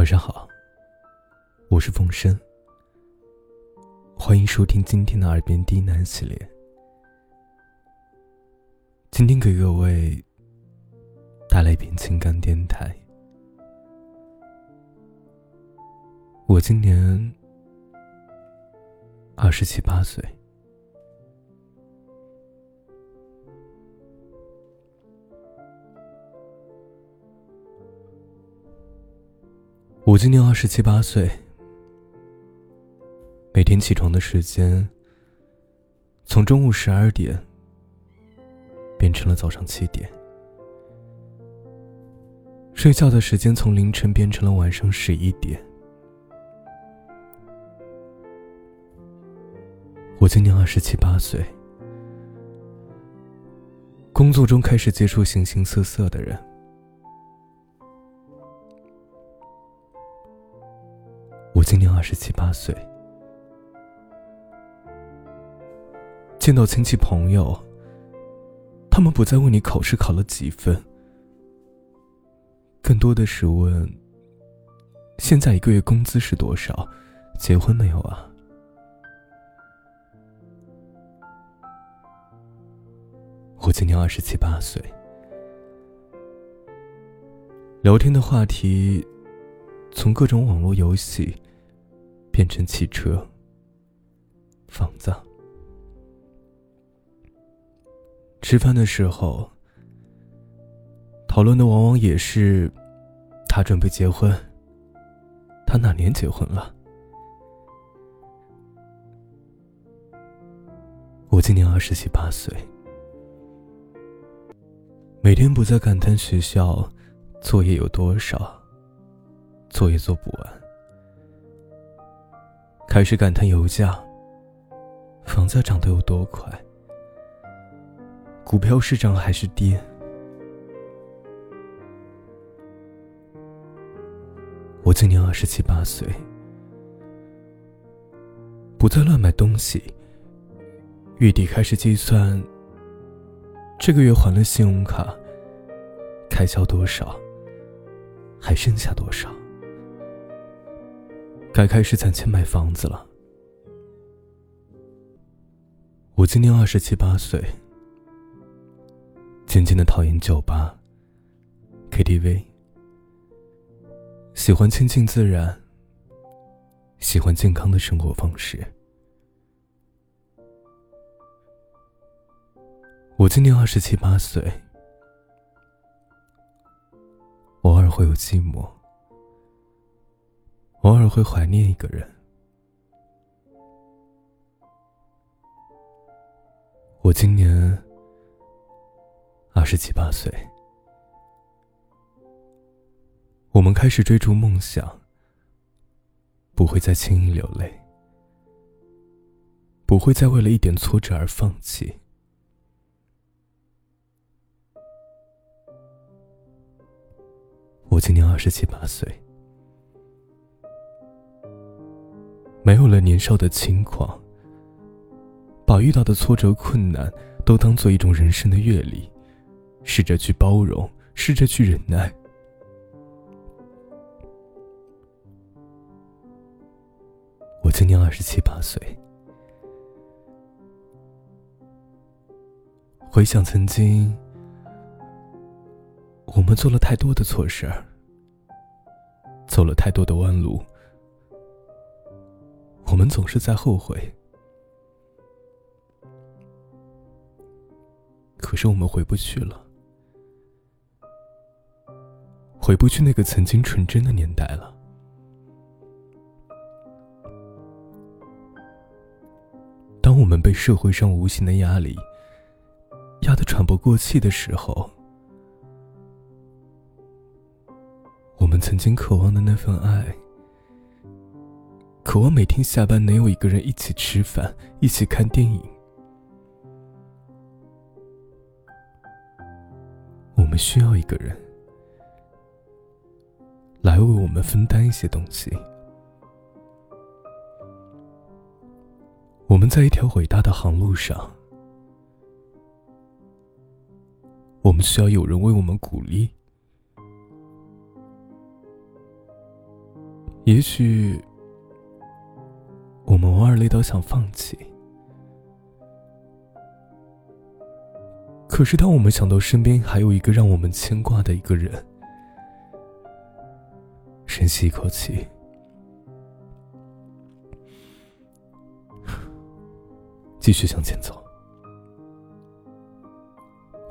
晚上好，我是风声，欢迎收听今天的耳边低喃系列。今天给各位带来一篇情感电台。我今年二十七八岁。今年二十七八岁，每天起床的时间从中午十二点变成了早上七点，睡觉的时间从凌晨变成了晚上十一点。我今年二十七八岁，工作中开始接触形形色色的人。我今年二十七八岁，见到亲戚朋友，他们不再问你考试考了几分，更多的是问：现在一个月工资是多少？结婚没有啊？我今年二十七八岁，聊天的话题从各种网络游戏。变成汽车、房子。吃饭的时候，讨论的往往也是他准备结婚，他哪年结婚了？我今年二十七八岁，每天不再感叹学校作业有多少，作业做不完。开始感叹油价、房价涨得有多快，股票是涨还是跌？我今年二十七八岁，不再乱买东西。月底开始计算，这个月还了信用卡，开销多少，还剩下多少？该开始攒钱买房子了。我今年二十七八岁，渐渐的讨厌酒吧、KTV，喜欢亲近自然，喜欢健康的生活方式。我今年二十七八岁，偶尔会有寂寞。偶尔会怀念一个人。我今年二十七八岁，我们开始追逐梦想，不会再轻易流泪，不会再为了一点挫折而放弃。我今年二十七八岁。没有了年少的轻狂，把遇到的挫折困难都当做一种人生的阅历，试着去包容，试着去忍耐。我今年二十七八岁，回想曾经，我们做了太多的错事儿，走了太多的弯路。我们总是在后悔，可是我们回不去了，回不去那个曾经纯真的年代了。当我们被社会上无形的压力压得喘不过气的时候，我们曾经渴望的那份爱。渴望每天下班能有一个人一起吃饭，一起看电影。我们需要一个人来为我们分担一些东西。我们在一条伟大的航路上，我们需要有人为我们鼓励。也许偶尔累到想放弃，可是当我们想到身边还有一个让我们牵挂的一个人，深吸一口气，继续向前走。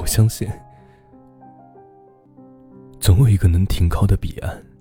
我相信，总有一个能停靠的彼岸。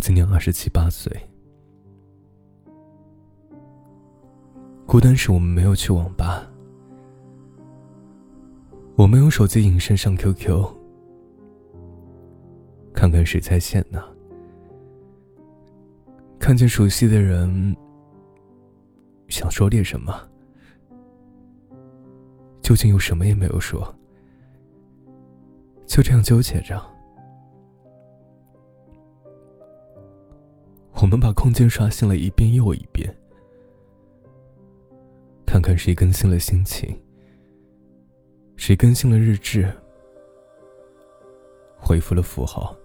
今年二十七八岁，孤单时我们没有去网吧，我们用手机隐身上 QQ，看看谁在线呢？看见熟悉的人，想说点什么，究竟又什么也没有说，就这样纠结着。我们把空间刷新了一遍又一遍，看看谁更新了心情，谁更新了日志，回复了符号，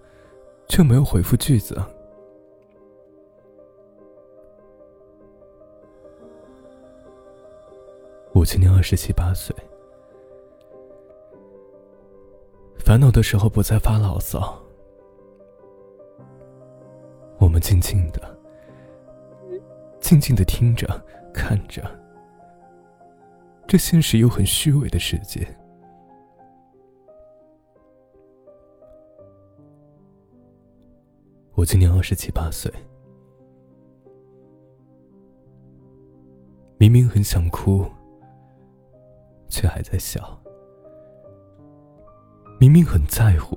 却没有回复句子。我今年二十七八岁，烦恼的时候不再发牢骚。我静静的，静静的听着，看着这现实又很虚伪的世界。我今年二十七八岁，明明很想哭，却还在笑；明明很在乎，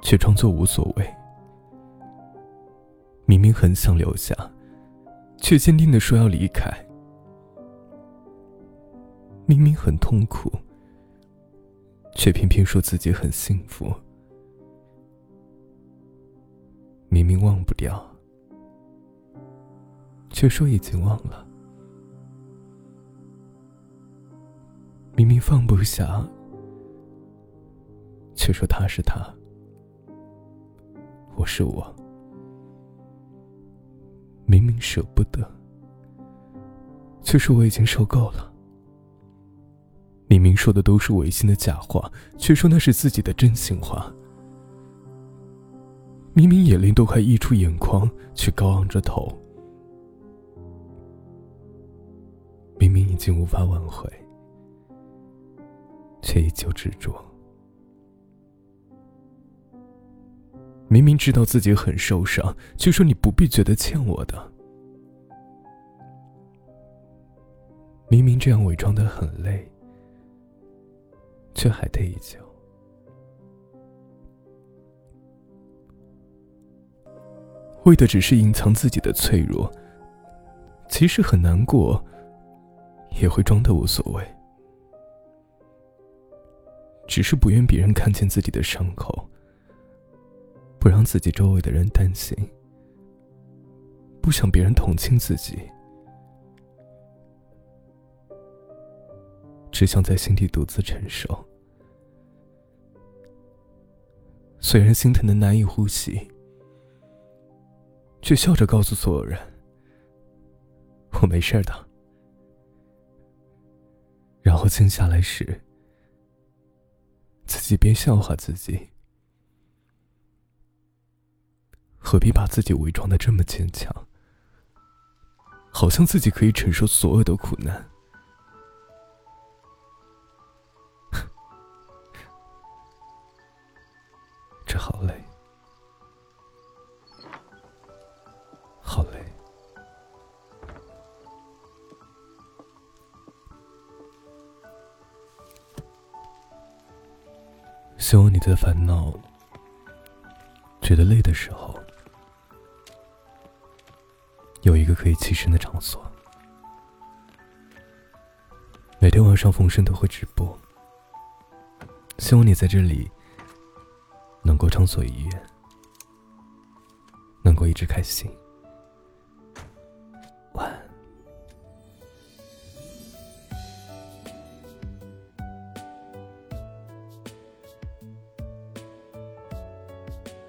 却装作无所谓。明明很想留下，却坚定的说要离开。明明很痛苦，却偏偏说自己很幸福。明明忘不掉，却说已经忘了。明明放不下，却说他是他，我是我。舍不得，却说我已经受够了。明明说的都是违心的假话，却说那是自己的真心话。明明眼泪都快溢出眼眶，却高昂着头。明明已经无法挽回，却依旧执着。明明知道自己很受伤，却说你不必觉得欠我的。明明这样伪装的很累，却还得依旧。为的只是隐藏自己的脆弱，即使很难过，也会装的无所谓，只是不愿别人看见自己的伤口。不让自己周围的人担心，不想别人同情自己，只想在心底独自承受。虽然心疼的难以呼吸，却笑着告诉所有人：“我没事的。”然后静下来时，自己别笑话自己。何必把自己伪装的这么坚强？好像自己可以承受所有的苦难。这好累，好累。希望你在烦恼、觉得累的时候。有一个可以栖身的场所。每天晚上，冯生都会直播。希望你在这里能够畅所欲言，能够一直开心。